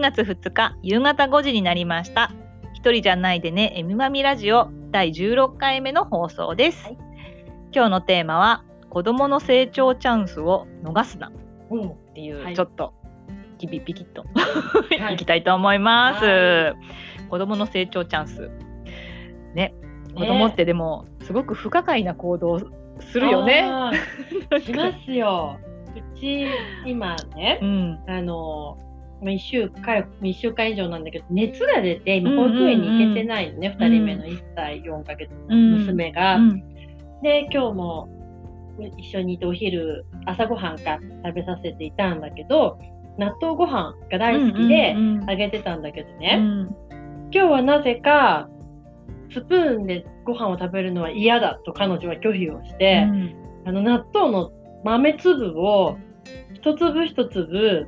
9月2日夕方5時になりました。一人じゃないでね、えみまみラジオ第16回目の放送です。はい今日のテーマは、子供の成長チャンスを逃すなっうん。ていう、はいちょっとピピピキッと、はい い、きたいと思います、は子供の成長チャンス。ね、子供ってでもすごく不可解な行動をするよね。しますよ。うち、今ねう、ん。あの、まあ、1週間、一週間以上なんだけど、熱が出て、今、うんうんうん保育園に行けてないのね、二、人目の1歳4ヶ月の娘が。うんで、今日も一緒にいてお昼、朝ごはんか食べさせていたんだけど、納豆ご飯が大好きでうんうんうんあげてたんだけどうね、ん。今日はなぜか、スプーンでご飯を食べるのは嫌だと彼女は拒否をして、うん。あの納豆の豆粒を一粒一粒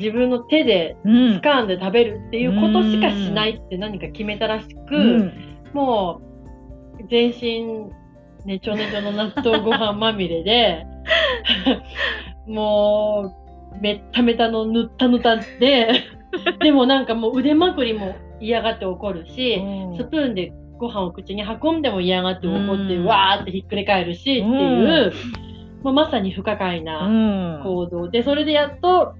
自分の手でうん。掴んで食べるっていうことしかしないって何か決めたらしく、うん。もう全身ねちょねちょの納豆ご飯まみれでもうめっためたのぬったぬたででもなんかもう腕まくりも嫌がって怒るし、スプーンでご飯を口に運んでも嫌がって怒って、うん。わーってひっくり返るしっていう、もうまさに不可解うなん。行動。で、それでやっと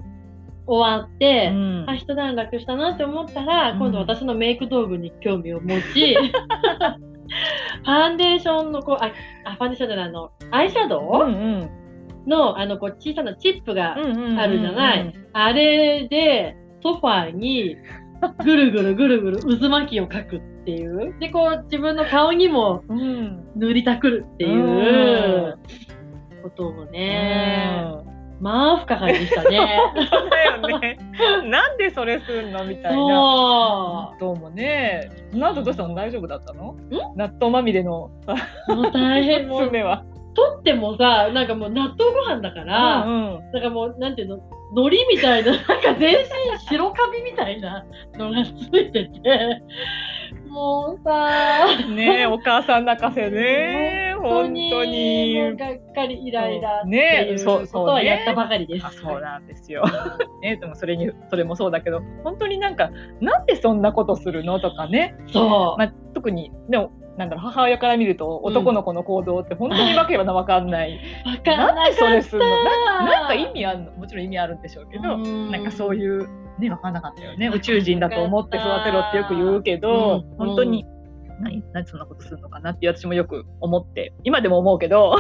終わって、うん。あ、一段落したなって思ったら、うん。今度私のメイク道具に興味を持ち、ファンデーションのこう、あ、あファンデーションじゃないあの、アイシャドうんうウん。の、あの、こう、小さなチップがああるじゃない。あれで、ソファーに、ぐるぐるぐるぐる渦巻きを描くっていう。で、こう、自分の顔にもうん。塗りたくるっていうことをね、まあ、不可解でしたね。だよね。なんでそれすんのみたいな。そ納豆もね。その後どうしたの？大丈夫だったの？納豆まみれのう。もう大変。もう、娘は。取ってもさ、なんかもう納豆ご飯だから、うんうんなんかもう、なんていうの、海苔みたいな、なんか全身白カビみたいなのがついてて、もうさ、ねえお母さん泣かせね。本当に。もうがっかりイライラってねいうそうそうねことはやったばかりです。あそうなんですよ。ねでもそれにそれもそうだけど本当になんかなんでそんなことするのとかね。そう。まあ、特にでもなんだろう母親から見ると男の子の行動って本当にわけはわかんない。わかんなかったなんでそれするの？ななんか意味あるの？もちろん意味あるんでしょうけど、うんなんかそういうね分かんなかったよね宇宙人だと思って育てろってよく言うけど、うん本当に。何何でそんなことするのかなって私もよく思って今でも思うけど、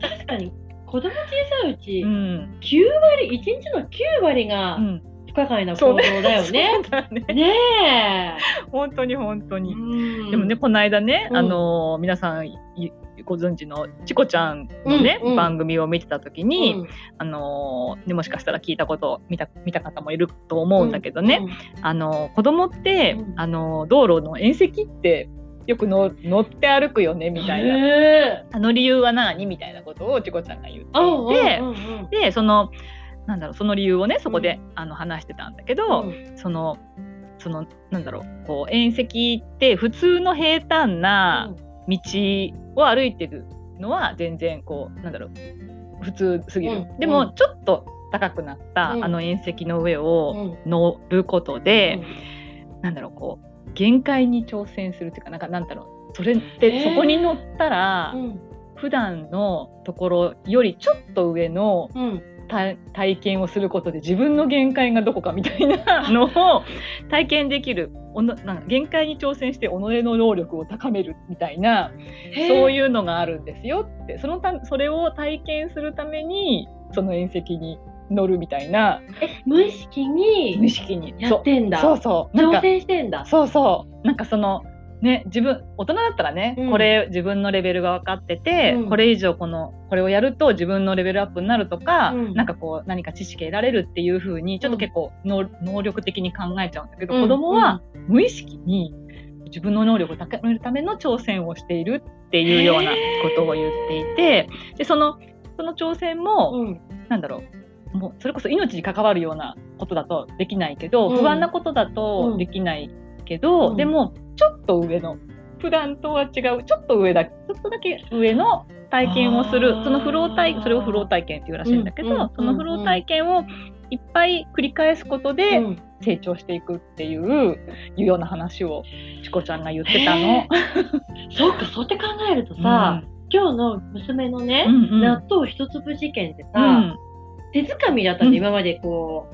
確かに、子供小さいうち、うん。9割、1日の9割がうん、不可解な行動だよね。ね。ね本当に本当え。に、うん。でもねこの間ね、うん。あの皆さんいご存知のチコちゃんのね、うんうん。番組を見てた時に、うん。あのね、もしかしたら聞いたことを見た見た方もいると思うんだけどね、あの子供って、うん。あの道路の縁石ってよくの乗って歩くよねみたいな、へあの理由は何？みたいなことをチコちゃんが言って。いて、うんうんでそのなんだろうその理由をねそこで、あの話してたんだけど、うん。そのそのなんだろうこう縁石って普通の平坦な道を歩いてるのは全然こうなんだろう普通すぎる、うん。でもちょっと高くなった、うん。あの縁石の上をうん。乗ることで、なんだろうこう限界に挑戦するっていうかなんかなんだろう。それって、そこに乗ったら、うん。普段のところよりちょっと上のうん。た体験をすることで自分の限界がどこかみたいな のを体験できるおのなんか限界に挑戦して己の能力を高めるみたいなそういうのがあるんですよって。そのたそれを体験するためにその縁石に乗るみたいな。え無意識に無意識に。やってんだ。そうそう。挑か戦してんだ。そうそう。なんかそのね自分大人だったらね、うん。これ自分のレベルが分かってて、うん。これ以上このこれをやると自分のレベルアップになるとか、うん。なんかこう何か知識得られるっていう風にちょっと結構能,、能力的に考えちゃうんだけど、うん。子供は無意識に自分の能力を高めるための挑戦をしているっていうようなことを言っていてでそのその挑戦も、うん。なんだろうもうそれこそ命に関わるようなことだとできないけど、うん。不安なことだとできないけど、うん。でもちょっと上の普段とは違うちょっと上だちょっとだけ上の体験をするそのフロー体それをフロー体験っていうらしいんだけど、うん。うん。そのフロー体験をいっぱい繰り返すことでうん。成長していくっていう,、いうような話をチコちゃんが言ってたの。へ そうか、そうやって考えるとさ、今日の娘のね、納豆一粒事件ってさ、うん手づかみだったうんね、今までこ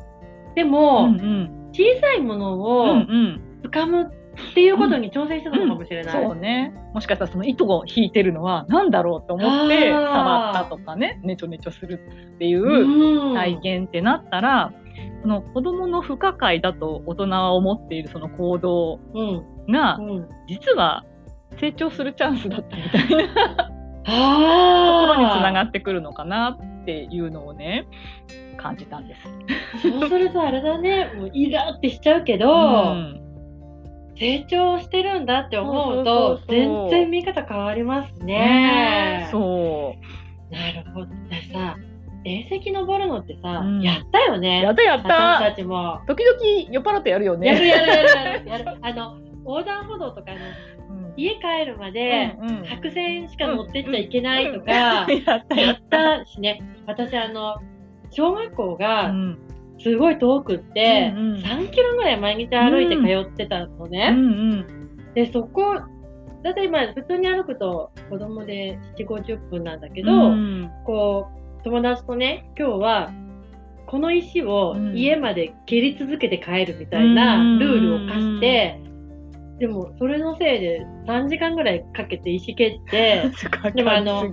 う。でうも、んうん小さいものうんをうん掴むっていうことに挑戦したのかもしれない。そうね。もしかしたらその糸を引いてるのは何だろうと思って触ったとかね、ねちょねちょするっていううん体験ってなったら、その子供の不可解だと大人は思っているその行動うん。がうん。実は成長するチャンスだったみたいな とこあろにつながあ。ってくるのかなっていうのをね感じたんです。そうするとあれだね、もうイラってしちゃうけど、うん成長してるんだって思うと全然見方変わりますね。ねえそうなるほど。私さ、遠石登るのってさ、うんやったよね。やったやっ私たたちも。時々酔っ払ってやるよね。やるやるやるやる。あの、横断歩道とかあの、うん家帰るまで、白線しか乗ってっちゃいけないとか、やったしね。私あの、小学校がうん。すごい遠くって、うんうん。3キロぐらい毎日歩いて通ってたのうね。んうん。で、そこ、だいたいまあ普通に歩くと子供で7、50分なんだけど、うんこう、友達とね、今日は、この石をうん。家まで蹴り続けて帰るみたいなうんルールを課して、でもそれのせいで3時間ぐらいかけて石蹴って、でもあの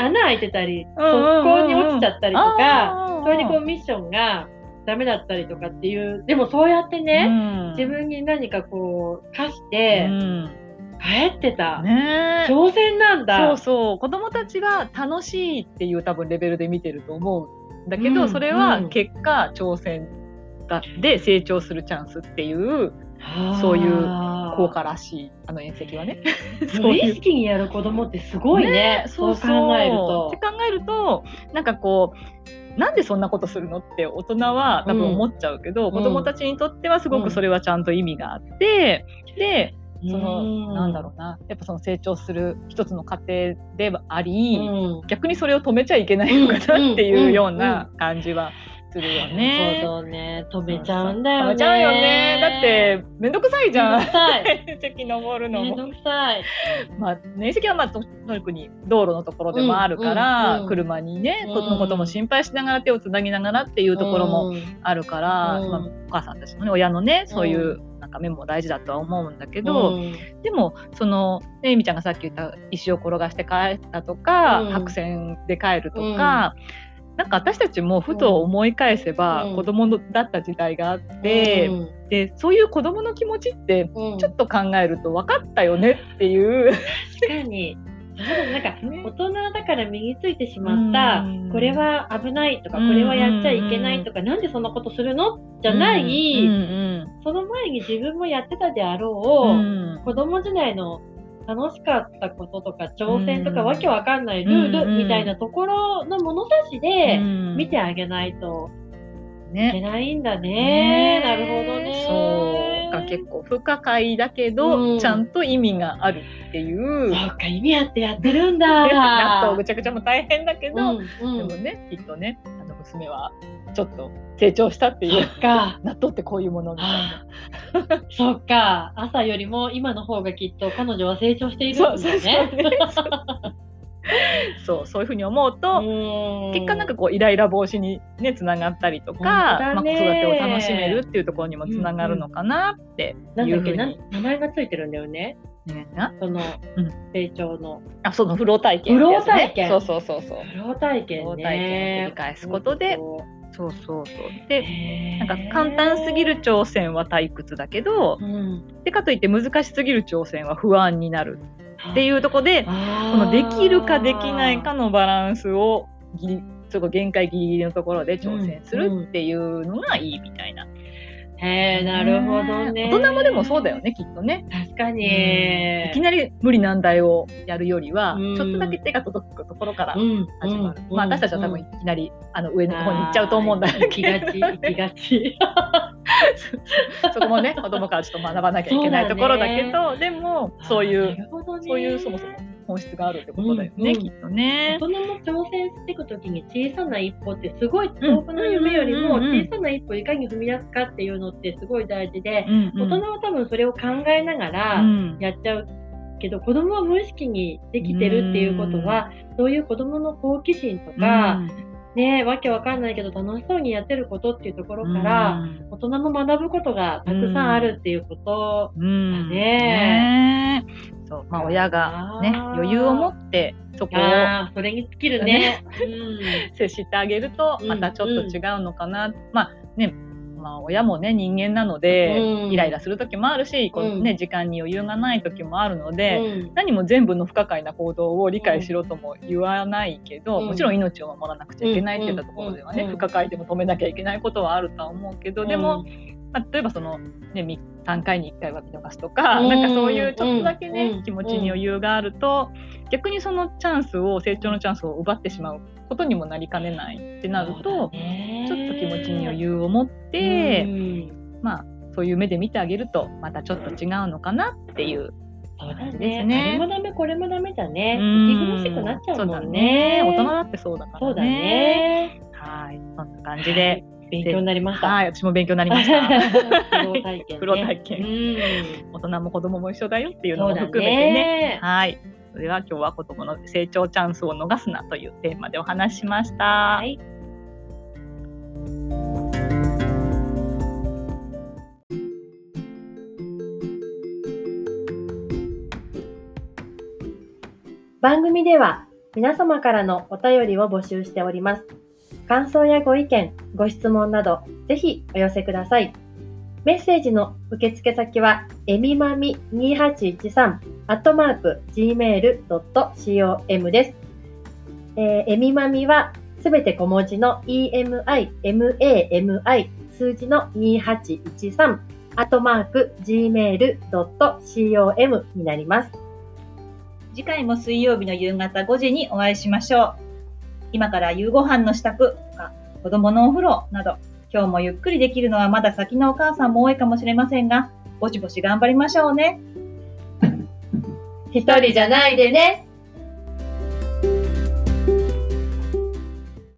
穴開いてたり、速攻に落ちちゃったりとか、それでこうミッションがダメだったりとかっていう、でもそうやってね、自分に何かこう課して帰ってた。ね。え挑戦なんだ。そうそう。子供たちは楽しいっていう多分レベルで見てると思うんだけど、うんそれうん。は結果挑戦がで成長するチャンスっていうはあ。そういう効果らしいあの遠石はね。無意識にやる子供ってすごいね。そう考えると。って。考えるとなんかこうなんでそんなことするのって大人は多分思っちゃうけど、ん。子供たちにとってはすごくそれはちゃんと意味があって、でその、うん。なんだろうな。やっぱその成長する一つの過程ではあり、うん逆にそれを止めちゃいけないのかなっていうような感じはするよね。ほどね。止めちゃうんだよね。止めちゃうよね。だってめんどくさいじゃん。めんどくさい。席登るのも。めんどくさい。まあ、年石はまあと特に道路のところでもあるから、うんうん車にね、うのことも心配しながら手をつなぎながらっていうところもうんあるから、うんまあ、お母さんたちのね親のねそういうなんか面も大事だとは思うんだけど、うんでもそのねえみちゃんがさっき言った石を転がして帰ったとか、うん白線で帰るとか、なんか私たちもふと思い返せば、うん。子供のだった時代があって、うん。でそういう子供の気持ちってうん。ちょっと考えると分かったよねっていう。確かに。なんかね。大人だから身についてしまった、うん。これは危ないとか、うん。これはやっちゃいけないとか、なんでそんなことするの？じゃない、その前に自分もやってたであろう、うん。子供時代の楽しかったこととか挑戦とか、うんわけわかんないルールうんみたいなところの物差しでうん見てあげないといけね。ないんだね。ねなるほどね。そうが結構不可解だけど、うんちゃんと意味があるっていう。そうか、意味あってやってるんだ。納豆ぐちゃぐちゃも大変だけど、うんうんでもねきっとね娘はちょっと成長したっていそうっか。納豆ってこういうものみたいな。そっか。朝よりも今の方がきっと彼女は成長しているんだそうそうそうね。ね。そう、そういうふうに思うと、結果なんかこうイライラ防止にねつながったりとか、まあ、子育てを楽しめるっていうところにもつながるのかなっていうふうに、なんだっけな名前がついてるんだよね。ね。なそのうん。成長の。あそのフロー体験ね、フロー体験。そうそうそうそう。フロー体験ね。フロー体験を繰り返すことで。そそう。そうそうう。でなんか簡単すぎる挑戦は退屈だけどうん。でかといって難しすぎる挑戦は不安になる。っていうところでここのできるかできないかのバランスをギリそこ限界ギリギリのところで挑戦するっていうのがいいみたいな。へえなるほどね。大人もでもそうだよねきっとね。確かに。いきなり無理難題をやるよりは、うんちょっとだけ手が届くところからうん始まる。うんまあ私たちは多分いきなりあの上の方に行っちゃうと思うんだあー行きけどがち、行きがち。そこもね子供からちょっと学ばなきゃいけないところだけどでもそういなうそういうそもそも本質があるってことだよね、うんうんきっとね大。人もいくときに小さな一歩ってすごい遠くの夢よりもうんうんうんうん小さな一歩をいかに踏み出すかっていうのってすごい大事で、うんうん。大人は多分それを考えながうらん。やっちゃうけど、子供は無意識にできてるっていうことは、そういう子供の好奇心とか、ねわけわかんないけど楽しそうにやってることっていうところから、大人も学ぶことがたくさんあるっていうことうん。だねまあ親がね余裕を持ってそこをそれに尽きるね。うん。接してあげるとうんまたちょっと違うのかな、まあねまあ親もね人間なので、うん。イライラする時もあるしこう、ね時間に余裕がない時もあるので、うん。何も全部の不可解な行動を理解しろとも言わないけど、うん。もちろん命を守らなくちゃいけないっていったところではね、うん。不可解でも止めなきゃいけないことはあるとは思うけど、でも、まあ、例えばその、ね、み3回に1回は見逃すとか、うん。なんかそういうちょっとだけね、うん。気持ちに余裕があると、逆にそのチャンスを成長のチャンスを奪ってしまうことにもなりかねないってなると、ちょっと気持ちに余裕を持って、まあそういう目で見てあげるとまたちょっと違うのかなっていう。そうだですね。ねあれもダメ、これもダメじゃね。うん。息苦しくなっちゃうもんね。大人だってそうだからね。そうだね。はい。そんな感じで、勉強になりました。はい私も勉強になりました プロ 体験、ね。プロ体験うん。大人も子供も一緒だよっていうのも含めてねね。はいそれは今日は子供の成長チャンスを逃すなというテーマでお話ししました。はい。番組では皆様からのお便りを募集しております。感想やご意見、ご質問など、ぜひお寄せください。メッセージの受付先は、えみまみ2813、アットマーク、gmail.com です。えーえみまみは、すべて小文字の emi, mami, 数字の2813、アットマーク、gmail.com になります。次回も水曜日の夕方5時にお会いしましょう。今から夕ご飯の支度とか、子供のお風呂など、今日もゆっくりできるのはまだ先のお母さんも多いかもしれませんが、ぼちぼち頑張りましょうね。一人じゃないでね。